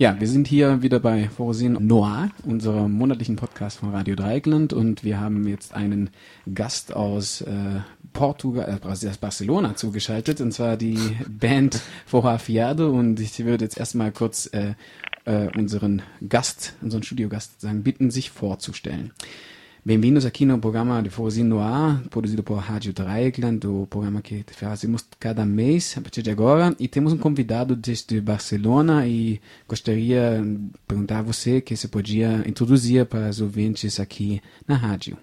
Ja, wir sind hier wieder bei Forosin Noir, unserem monatlichen Podcast von Radio Dreieckland und wir haben jetzt einen Gast aus äh, Portugal, äh, aus Barcelona zugeschaltet und zwar die Band Forra Fiado und ich würde jetzt erstmal kurz äh, äh, unseren Gast, unseren Studiogast sagen, bitten, sich vorzustellen. Bem-vindos aqui no programa de Forrozinho no Ar, produzido por Rádio Dreieckland, o programa que fazemos cada mês, a partir de agora. E temos um convidado desde Barcelona e gostaria de perguntar a você que você podia introduzir para os ouvintes aqui na rádio.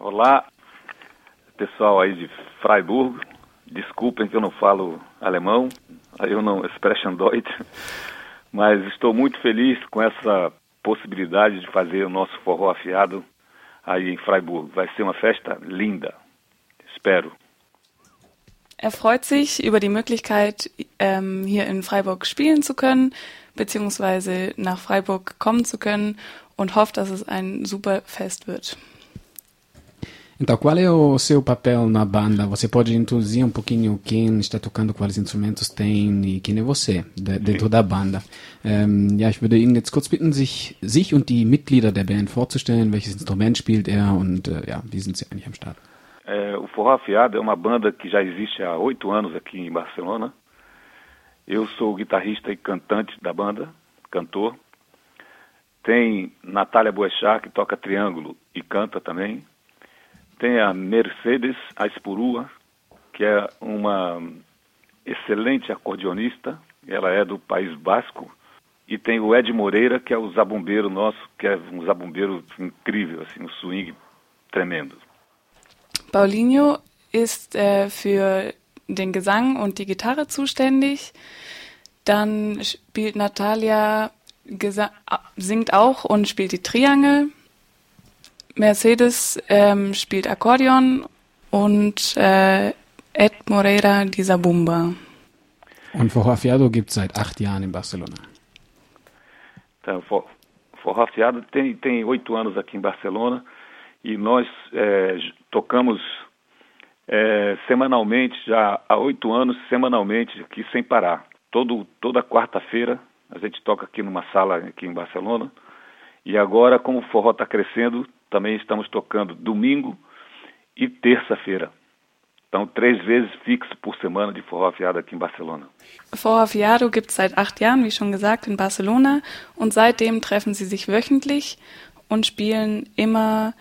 Olá, pessoal aí de Freiburg. Desculpem que eu não falo alemão, eu não sprechen Deutsch, mas estou muito feliz com essa possibilidade de fazer o nosso forró afiado aí em Freiburg. Vai ser uma festa linda. Espero. Er freut sich über die Möglichkeit, ähm, hier in Freiburg spielen zu können, beziehungsweise nach Freiburg kommen zu können und hofft, dass es ein super Fest wird. Então, qual é o seu papel na banda? Você pode introduzir um pouquinho quem está tocando, quais instrumentos tem e quem é você de, dentro da Banda. Ähm, ja, ich würde Ihnen jetzt kurz bitten, sich, sich und die Mitglieder der Band vorzustellen. Welches Instrument spielt er und äh, ja, wie sind Sie eigentlich am Start? É, o Forró Afiado é uma banda que já existe há oito anos aqui em Barcelona. Eu sou guitarrista e cantante da banda, cantor. Tem Natália Boechat, que toca triângulo e canta também. Tem a Mercedes Aspurua, que é uma excelente acordeonista, ela é do País Basco. E tem o Ed Moreira, que é o zabumbeiro nosso, que é um zabumbeiro incrível, assim, um swing tremendo. Paulinho ist äh, für den Gesang und die Gitarre zuständig. Dann spielt Natalia, singt auch und spielt die Triangel. Mercedes ähm, spielt Akkordeon und äh, Ed Moreira die Zabumba. Und Forró Afiado gibt es seit acht Jahren in Barcelona. Então, For- Forró Afiado tem, tem oito anos aqui em Barcelona e nós é, tocamos é, semanalmente, já há oito anos, semanalmente, aqui sem parar. Todo, toda quarta-feira a gente toca aqui numa sala aqui em Barcelona. E agora, como o forró está crescendo, também estamos tocando domingo e terça-feira. Então, três vezes fixo por semana de forró afiado aqui em Barcelona. Forró Fiado gibt es seit acht Jahren, wie schon gesagt, in Barcelona und seitdem treffen sie sich wöchentlich und spielen immer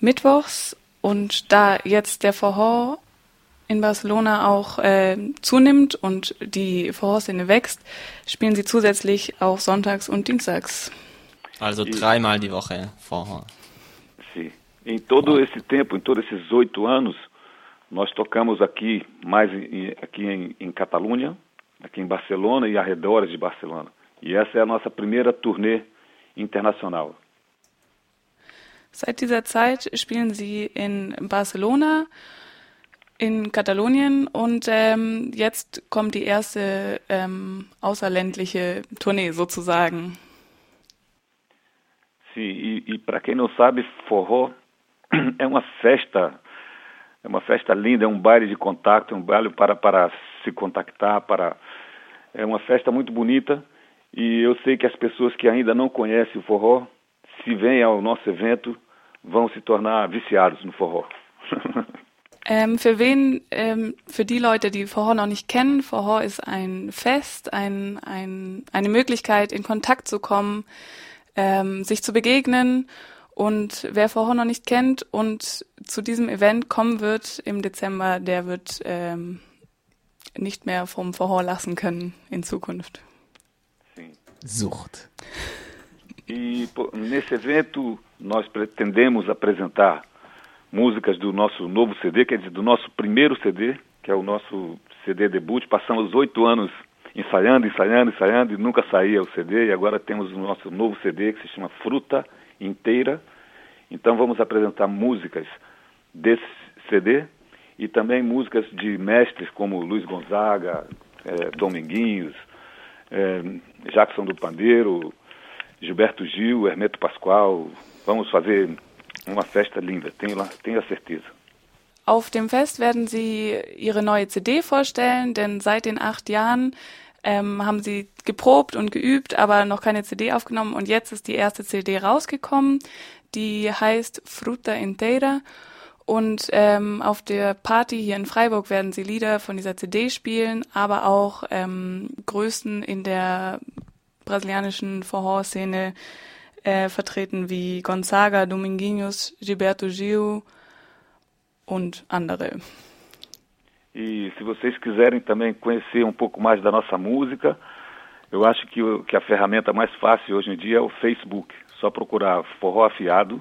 mittwochs und da jetzt der Forró in Barcelona auch äh, zunimmt und die Forró-Szene wächst, spielen sie zusätzlich auch sonntags und dienstags. Also dreimal die Woche Vorhor. Em todo esse tempo, em todos esses oito anos, nós tocamos aqui, mais em, aqui em, em Catalunha, aqui em Barcelona e arredores de Barcelona. E essa é a nossa primeira turnê internacional. Seit dieser Zeit spielen sie in Barcelona, in Katalonien und ähm, jetzt kommt die erste ähm, außerländliche Tournee sozusagen. Sim, e, e para quem não sabe, forró é uma festa, é uma festa linda, é um baile de contato, um baile para, para se contactar, para é uma festa muito bonita. E eu sei que as pessoas que ainda não conhecem o forró, se vêm ao nosso evento, vão se tornar viciados no forró. Ähm, für wen, ähm, für die Leute, die Forró noch nicht kennen, Forró ist ein Fest, ein, ein, eine Möglichkeit, in Kontakt zu kommen, ähm, sich zu begegnen. Und wer Forró noch nicht kennt und zu diesem Event kommen wird im Dezember, der wird ähm, nicht mehr vom Forró lassen können in Zukunft. Sim. Sucht. E nesse evento nós pretendemos apresentar músicas do nosso novo CD, quer dizer, do nosso primeiro CD, que é o nosso CD debut. Passamos oito anos ensaiando, ensaiando, ensaiando e nunca saía o CD. E agora temos o nosso novo CD que se chama Fruta Inteira. Então vamos apresentar músicas desse CD e também músicas de mestres como Luiz Gonzaga, eh, Dominguinhos, eh, Jackson do Pandeiro, Gilberto Gil, Hermeto Pascoal. Vamos fazer uma festa linda, tenho, lá, tenho a certeza. Auf dem Fest werden sie ihre neue CD vorstellen, denn seit den acht Jahren ähm, haben sie geprobt und geübt, aber noch keine CD aufgenommen. Und jetzt ist die erste CD rausgekommen, die heißt Fruta Inteira. Und ähm, auf der Party hier in Freiburg werden sie Lieder von dieser CD spielen, aber auch ähm, Größen in der brasilianischen Forró-Szene äh, vertreten wie Gonzaga, Dominguinhos, Gilberto Gil und andere. E se vocês quiserem também conhecer um pouco mais da nossa música, eu acho que, que a ferramenta mais fácil hoje em dia é o Facebook. Só procurar Forró Afiado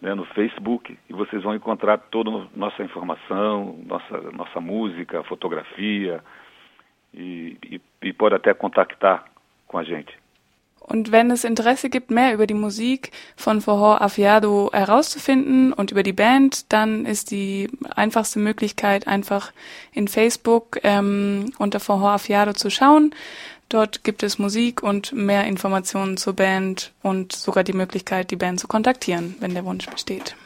né, no Facebook e vocês vão encontrar toda a nossa informação, nossa, nossa música, fotografia e, e, e pode até contactar com a gente. Und wenn es Interesse gibt, mehr über die Musik von Forró Afiado herauszufinden und über die Band, dann ist die einfachste Möglichkeit, einfach in Facebook ähm, unter Forró Afiado zu schauen. Dort gibt es Musik und mehr Informationen zur Band und sogar die Möglichkeit, die Band zu kontaktieren, wenn der Wunsch besteht.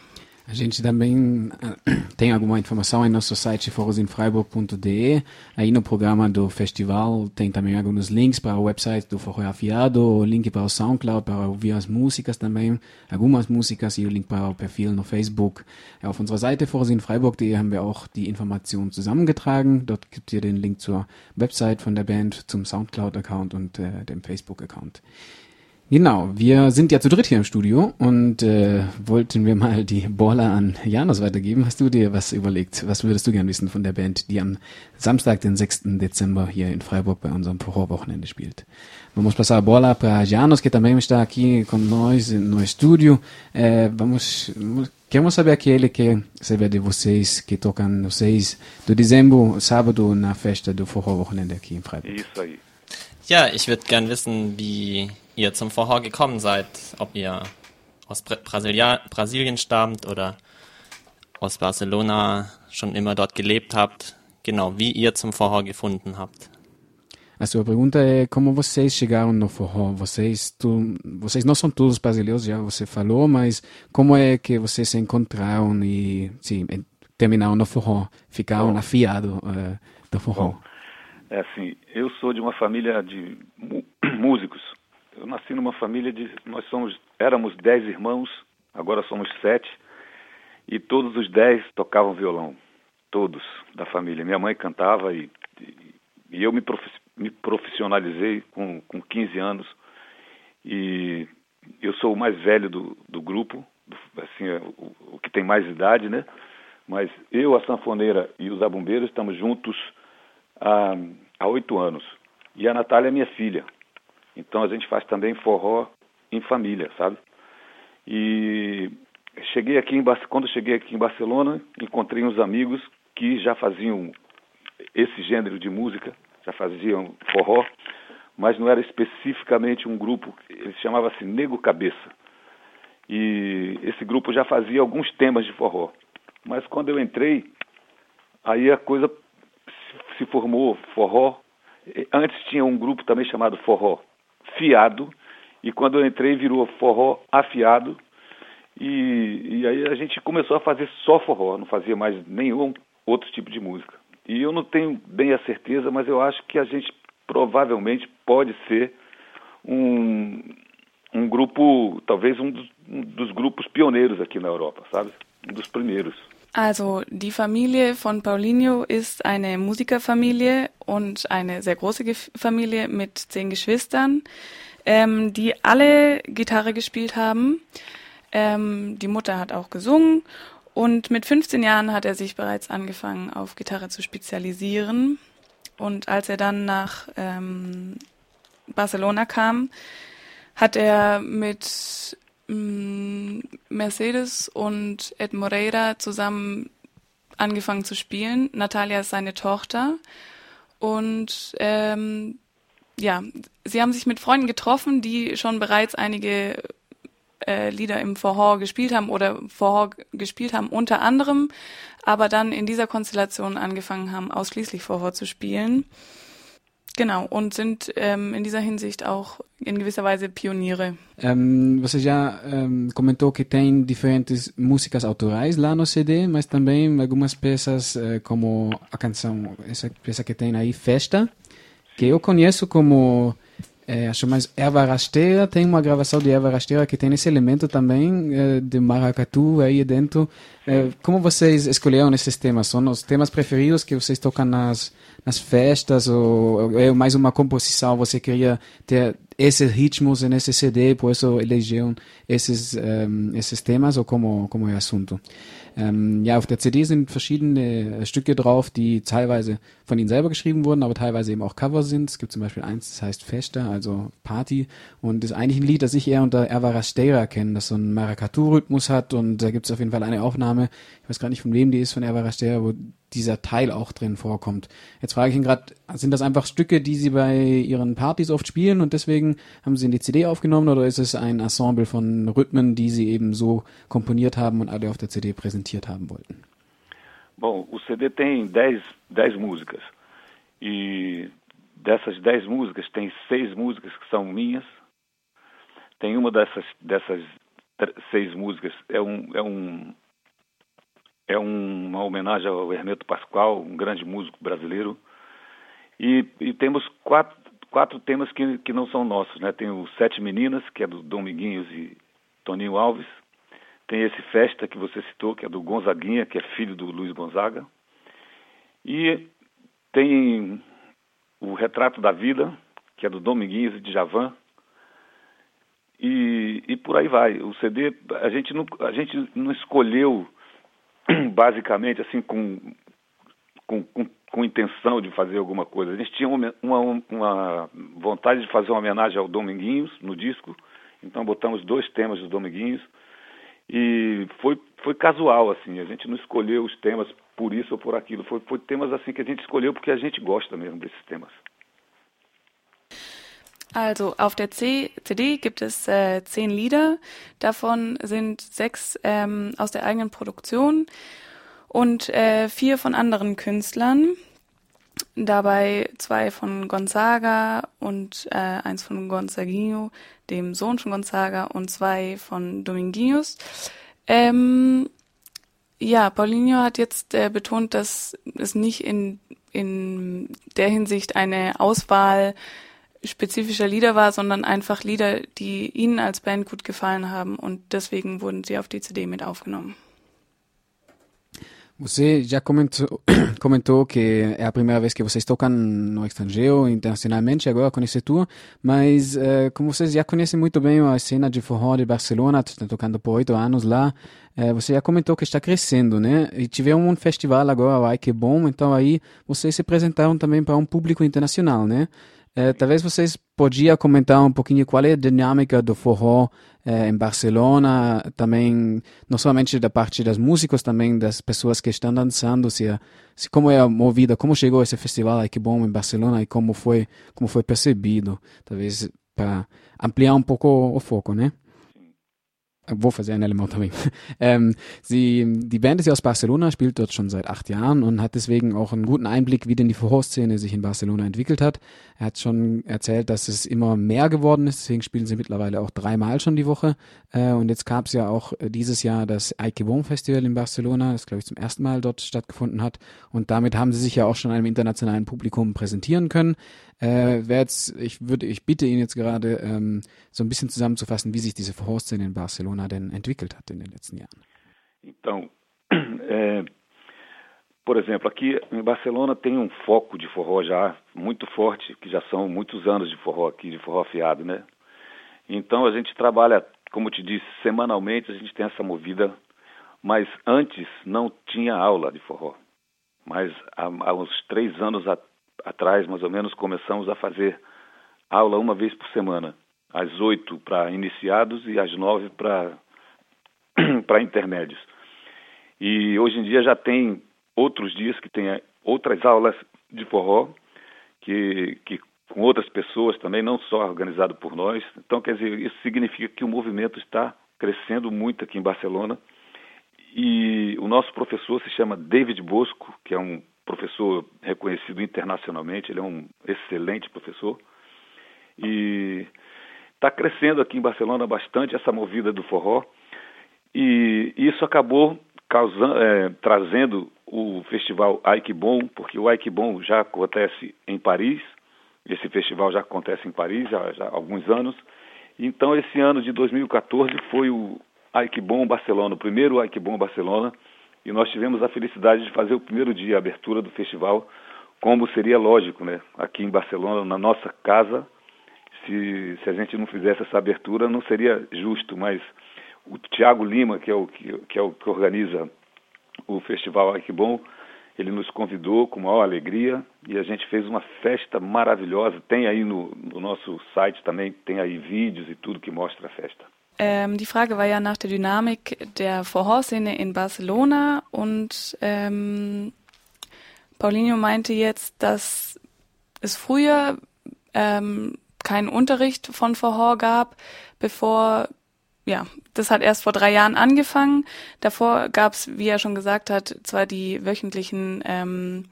A gente também uh, tem alguma informação em nosso site forrozinfreiburg.de. Aí no programa do festival tem também alguns links para o website do Forró Afiado, o link para o SoundCloud para ouvir as músicas também, algumas músicas e o link para o Perfil no Facebook. Auf unserer Seite forrozinfreiburg.de haben wir auch die Informationen zusammengetragen. Dort gibt ihr den Link zur Website von der Band, zum SoundCloud-Account und äh, dem Facebook-Account. Genau, wir sind ja zu dritt hier im Studio und äh, wollten wir mal die Baller an Janus weitergeben. Hast du dir was überlegt? Was würdest du gern wissen von der Band, die am Samstag, den 6. Dezember hier in Freiburg bei unserem Horrorwochenende spielt? Vamos passar a bola para Janus, que também está aqui com nós no estúdio. É, vamos, queremos saber aquele que saber de vocês que tocam no 6 de dezembro, sábado, na festa do Forró-Wochenende aqui em Freiburg. Isso aí. Ja, ich würde gern wissen, wie ihr zum Vorhor gekommen seid. Ob ihr aus Brasilia Brasilien stammt oder aus Barcelona schon immer dort gelebt habt. Genau, wie ihr zum Forró gefunden habt. A sua pergunta é como vocês chegaram no forró? Vocês, tu, vocês não são todos brasileiros, já você falou, mas como é que vocês se encontraram e sim, terminaram no forró? Ficaram afiados uh, do forró? Bom, é assim, eu sou de uma família de músicos. Eu nasci numa família de. Nós somos, éramos dez irmãos, agora somos sete, e todos os dez tocavam violão. Todos da família. Minha mãe cantava e, e, e eu me, me, profissionalizei com, com 15 anos. E eu sou o mais velho do, do grupo, do, assim, é, o, o, que tem mais idade, né? Mas eu, a sanfoneira e os abumbeiros estamos juntos há oito anos. E a Natália é minha filha. Então a gente faz também forró em família, sabe? E cheguei aqui em quando cheguei aqui em Barcelona, encontrei uns amigos que já faziam esse gênero de música, já faziam forró, mas não era especificamente um grupo, ele chamava-se Nego Cabeça. E esse grupo já fazia alguns temas de forró. Mas quando eu entrei, aí a coisa se formou forró. Antes tinha um grupo também chamado Forró fiado, e quando eu entrei virou forró afiado, e, e aí a gente começou a fazer só forró, não fazia mais nenhum outro tipo de música. E eu não tenho bem a certeza, mas eu acho que a gente provavelmente pode ser um, um grupo, talvez um dos, um dos grupos pioneiros aqui na Europa, sabe? Um dos primeiros. Also die Familie von Paulinho ist eine Musikerfamilie und eine sehr große Familie mit zehn Geschwistern, ähm, die alle Gitarre gespielt haben. Ähm, die Mutter hat auch gesungen und mit 15 Jahren hat er sich bereits angefangen, auf Gitarre zu spezialisieren. Und als er dann nach ähm, Barcelona kam, hat er mit Mercedes und Ed Moreira zusammen angefangen zu spielen. Natalia ist seine Tochter. Und ähm, ja, sie haben sich mit Freunden getroffen, die schon bereits einige äh, Lieder im Vorhor gespielt haben oder Vorhor gespielt haben, unter anderem, aber dann in dieser Konstellation angefangen haben, ausschließlich Vorhor zu spielen. Genau, und sind ähm, in dieser Hinsicht auch in gewisser Weise Pioniere. Um, você já um, comentou que tem diferentes músicas autorais lá no CD, mas também algumas peças uh, como a canção, essa peça que tem aí, Festa, Que eu conheço como é, acho mais erva rasteira, tem uma gravação de erva rasteira que tem esse elemento também é, de maracatu aí dentro. É, como vocês escolheram esses temas? São os temas preferidos que vocês tocam nas, nas festas ou é mais uma composição? Você queria ter esses ritmos nesse CD, por isso elegeram esses, ähm, esses temas ou como, como é o assunto? Ähm, ja, auf der CD sind verschiedene Stücke drauf, die teilweise von ihnen selber geschrieben wurden, aber teilweise eben auch Cover sind. Es gibt zum Beispiel eins, das heißt Festa, also Party. Und ist eigentlich ein Lied, das ich eher unter Ervarasteira kenne, das so einen Maracatu-Rhythmus hat. Und da gibt es auf jeden Fall eine Aufnahme, ich weiß gar nicht von wem die ist, von Ervarasteira, wo dieser Teil auch drin vorkommt. Jetzt frage ich ihn gerade, sind das einfach Stücke, die Sie bei Ihren Partys oft spielen und deswegen haben Sie in die CD aufgenommen oder ist es ein Ensemble von Rhythmen, die Sie eben so komponiert haben und alle auf der CD präsentiert haben wollten? Bom, o CD tem 10, 10 músicas e dessas 10 músicas tem seis músicas que são minhas. Tem uma dessas, dessas seis músicas é um, é um é um, uma homenagem ao Hermeto Pascoal, um grande músico brasileiro. E, e temos quatro, quatro temas que, que não são nossos, né? Tem o Sete Meninas, que é do Dominguinhos e Toninho Alves. Tem esse Festa que você citou, que é do Gonzaguinha, que é filho do Luiz Gonzaga. E tem o Retrato da Vida, que é do Dominguinhos e de Javan. E, e por aí vai. O CD, a gente não, a gente não escolheu basicamente assim com, com, com, com, intenção de fazer alguma coisa. A gente tinha uma, uma, uma, vontade de fazer uma homenagem ao Dominguinhos no disco, então botamos dois temas do Dominguinhos e foi, foi casual assim. A gente não escolheu os temas por isso ou por aquilo. Foi, foi temas assim que a gente escolheu porque a gente gosta mesmo desses temas. Also auf der C CD gibt es äh, zehn Lieder, davon sind sechs ähm, aus der eigenen Produktion und äh, vier von anderen Künstlern. Dabei zwei von Gonzaga und äh, eins von Gonzaguinho, dem Sohn von Gonzaga, und zwei von Dominguinhos. Ähm, ja, Paulinho hat jetzt äh, betont, dass es nicht in, in der Hinsicht eine Auswahl spezifischer Lieder war, sondern einfach Lieder, die ihnen als Band gut gefallen haben und deswegen wurden sie auf die CD mit aufgenommen. Você já comentou, comentou que é a primeira vez que vocês tocam no estrangeiro, internacionalmente, agora com esse tour, mas uh, como vocês já conhecem muito bem a cena de forró de Barcelona, estão tocando por oito anos lá, uh, você já comentou que está crescendo, né? E tiveram um festival agora, Ai Que Bom, então aí vocês se apresentaram também para um público internacional, né? É, talvez vocês podiam comentar um pouquinho qual é a dinâmica do forró é, em Barcelona, também não somente da parte das músicos, também das pessoas que estão dançando, se, se como é a movida, como chegou esse festival aqui bom em Barcelona e como foi como foi percebido, talvez para ampliar um pouco o foco, né? Wo fazer ein Element também. ähm, sie, die Band ist ja aus Barcelona, spielt dort schon seit acht Jahren und hat deswegen auch einen guten Einblick, wie denn die Vorszene sich in Barcelona entwickelt hat. Er hat schon erzählt, dass es immer mehr geworden ist, deswegen spielen sie mittlerweile auch dreimal schon die Woche. Äh, und jetzt gab es ja auch dieses Jahr das Ike Bon Festival in Barcelona, das glaube ich zum ersten Mal dort stattgefunden hat. Und damit haben sie sich ja auch schon einem internationalen Publikum präsentieren können. Äh, jetzt, ich würde, ich bitte ihn jetzt gerade ähm, so ein bisschen zusammenzufassen, wie sich diese Vorszene in Barcelona denn entwickelt hat in den letzten Jahren. Então, é, por exemplo, aqui em Barcelona tem um foco de forró já muito forte, que já são muitos anos de forró aqui, de forró afiado, né? Então a gente trabalha, como te disse, semanalmente a gente tem essa movida, mas antes não tinha aula de forró. Mas há, há uns três anos atrás atrás, mais ou menos, começamos a fazer aula uma vez por semana, às oito para iniciados e às nove para intermédios. E hoje em dia já tem outros dias que tem outras aulas de forró que, que com outras pessoas também, não só organizado por nós. Então, quer dizer, isso significa que o movimento está crescendo muito aqui em Barcelona. E o nosso professor se chama David Bosco, que é um professor reconhecido internacionalmente, ele é um excelente professor. E está crescendo aqui em Barcelona bastante essa movida do forró. E isso acabou causando, é, trazendo o festival Ike porque o Ike já acontece em Paris, Esse festival já acontece em Paris já, já há alguns anos. Então, esse ano de 2014 foi o Ike Bom Barcelona, o primeiro Ike Bom Barcelona, e nós tivemos a felicidade de fazer o primeiro dia, a abertura do festival, como seria lógico, né? Aqui em Barcelona, na nossa casa, se, se a gente não fizesse essa abertura, não seria justo, mas o Tiago Lima, que é o que, que, é o que organiza o Festival Ike Bom, ele nos convidou com maior alegria e a gente fez uma festa maravilhosa. Tem aí no, no nosso site também, tem aí vídeos e tudo que mostra a festa. Ähm, die Frage war ja nach der Dynamik der Vorhorszene in Barcelona und ähm, Paulinho meinte jetzt, dass es früher ähm, keinen Unterricht von Vorhor gab, bevor ja, das hat erst vor drei Jahren angefangen. Davor gab es, wie er schon gesagt hat, zwar die wöchentlichen ähm,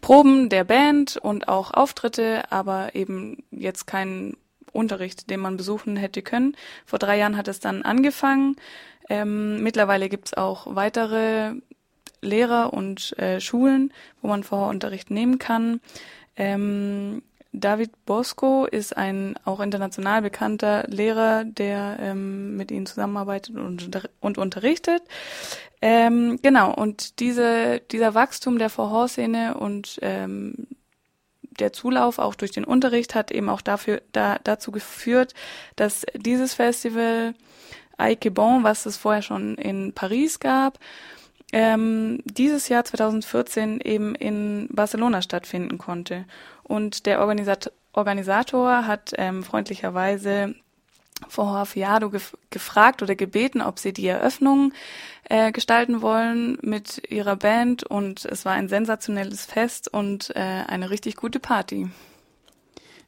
Proben der Band und auch Auftritte, aber eben jetzt keinen Unterricht, den man besuchen hätte können. Vor drei Jahren hat es dann angefangen. Ähm, mittlerweile gibt es auch weitere Lehrer und äh, Schulen, wo man Vorunterricht nehmen kann. Ähm, David Bosco ist ein auch international bekannter Lehrer, der ähm, mit ihnen zusammenarbeitet und, und unterrichtet. Ähm, genau, und diese, dieser Wachstum der Vorhorszene und ähm, der Zulauf auch durch den Unterricht hat eben auch dafür, da, dazu geführt, dass dieses Festival Ike Bon, was es vorher schon in Paris gab, ähm, dieses Jahr 2014 eben in Barcelona stattfinden konnte. Und der Organisat Organisator hat ähm, freundlicherweise vor Fiado gef gefragt oder gebeten, ob sie die Eröffnung äh, gestalten wollen mit ihrer Band und es war ein sensationelles Fest und äh, eine richtig gute Party.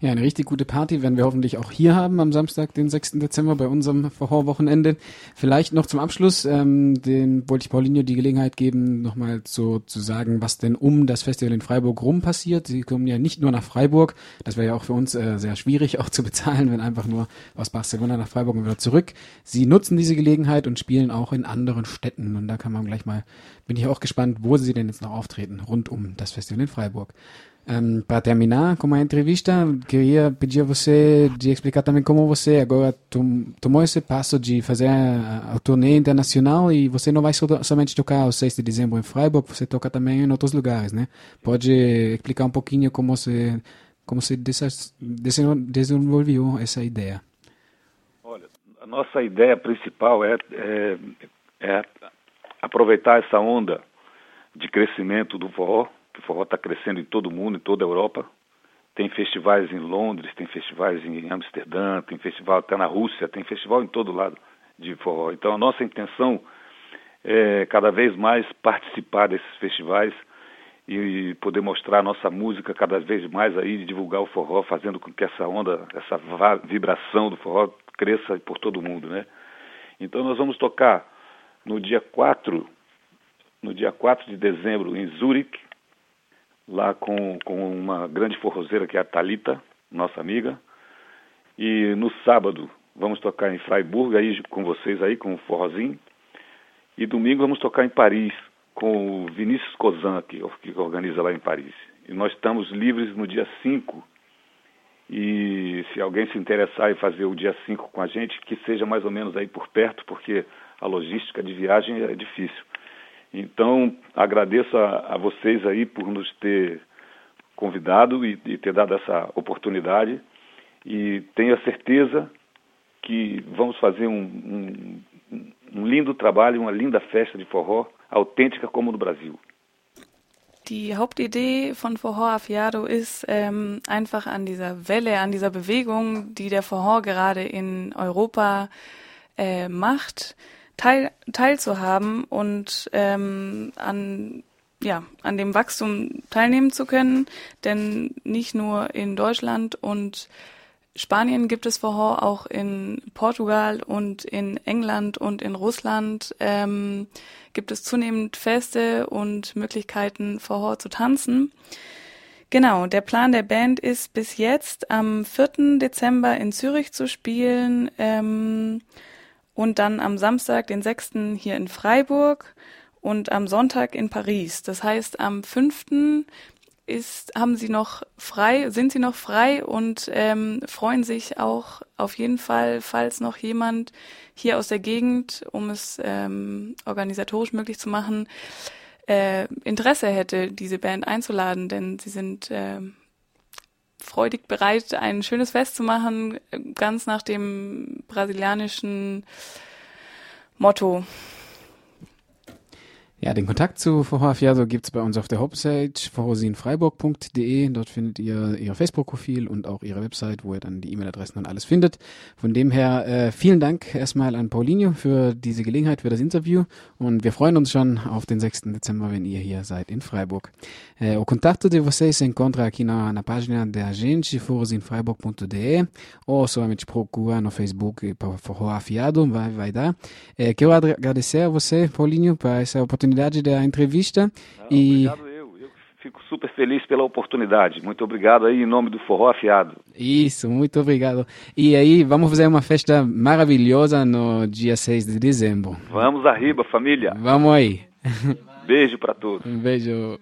Ja, eine richtig gute Party werden wir hoffentlich auch hier haben am Samstag, den 6. Dezember bei unserem Vorwochenende. Vielleicht noch zum Abschluss, ähm, den wollte ich Paulinho die Gelegenheit geben, nochmal so zu sagen, was denn um das Festival in Freiburg rum passiert. Sie kommen ja nicht nur nach Freiburg, das wäre ja auch für uns äh, sehr schwierig auch zu bezahlen, wenn einfach nur aus Barcelona nach Freiburg und wieder zurück. Sie nutzen diese Gelegenheit und spielen auch in anderen Städten und da kann man gleich mal, bin ich auch gespannt, wo sie denn jetzt noch auftreten, rund um das Festival in Freiburg. Um, para terminar com a entrevista, queria pedir a você de explicar também como você agora tom, tomou esse passo de fazer a, a turnê internacional e você não vai so, somente tocar o 6 de dezembro em Freiburg, você toca também em outros lugares, né? Pode explicar um pouquinho como você como você desenvolveu essa ideia? Olha, a nossa ideia principal é, é, é aproveitar essa onda de crescimento do forró que o forró está crescendo em todo o mundo, em toda a Europa. Tem festivais em Londres, tem festivais em Amsterdã, tem festival até na Rússia, tem festival em todo lado de forró. Então a nossa intenção é cada vez mais participar desses festivais e poder mostrar a nossa música cada vez mais aí, divulgar o forró, fazendo com que essa onda, essa vibração do forró cresça por todo o mundo, né? Então nós vamos tocar no dia 4, no dia 4 de dezembro em Zurique, lá com, com uma grande forrozeira que é a Talita, nossa amiga. E no sábado vamos tocar em Freiburg, aí com vocês aí, com o forrozinho. E domingo vamos tocar em Paris, com o Vinícius Cozan, que, que organiza lá em Paris. E nós estamos livres no dia 5. E se alguém se interessar em fazer o dia 5 com a gente, que seja mais ou menos aí por perto, porque a logística de viagem é difícil. Então, agradeço a, a vocês aí por nos ter convidado e, e ter dado essa oportunidade. E tenho a certeza que vamos fazer um, um, um lindo trabalho, uma linda festa de forró, autêntica como no Brasil. Die Hauptidee von Forró Afiado ist ähm, einfach an dieser Welle, an dieser Bewegung, die der Forró gerade in Europa äh, macht, teil, teilzuhaben und ähm, an ja, an dem Wachstum teilnehmen zu können. Denn nicht nur in Deutschland und Spanien gibt es Verhor, auch in Portugal und in England und in Russland ähm, gibt es zunehmend Feste und Möglichkeiten, Verhor zu tanzen. Genau, der Plan der Band ist bis jetzt am 4. Dezember in Zürich zu spielen. Ähm, und dann am Samstag, den 6. hier in Freiburg und am Sonntag in Paris. Das heißt, am 5. ist, haben sie noch frei, sind sie noch frei und ähm, freuen sich auch auf jeden Fall, falls noch jemand hier aus der Gegend, um es ähm, organisatorisch möglich zu machen, äh, Interesse hätte, diese Band einzuladen, denn sie sind äh, freudig bereit, ein schönes Fest zu machen, ganz nach dem brasilianischen Motto. Ja, den Kontakt zu Forró Fiado gibt's bei uns auf der Homepage forrosinfreiburg.de. Dort findet ihr ihr Facebook-Profil und auch ihre Website, wo ihr dann die E-Mail-Adressen und alles findet. Von dem her äh, vielen Dank erstmal an Paulinho für diese Gelegenheit, für das Interview und wir freuen uns schon auf den 6. Dezember, wenn ihr hier seid in Freiburg. Eh, o contato de vocês se encontra aqui na, na página da gente, forrosinfreiburg.de ou somente procura no Facebook Forró Afiado, vai, vai dar. Eh, quero agradecer a você, Paulinho, por essa oportunidade oportunidade da entrevista. Ah, e... Obrigado eu. Eu fico super feliz pela oportunidade. Muito obrigado aí em nome do Forró Afiado. Isso, muito obrigado. E aí, vamos fazer uma festa maravilhosa no dia 6 de dezembro. Vamos arriba, família. Vamos aí. Beijo para todos. Um beijo.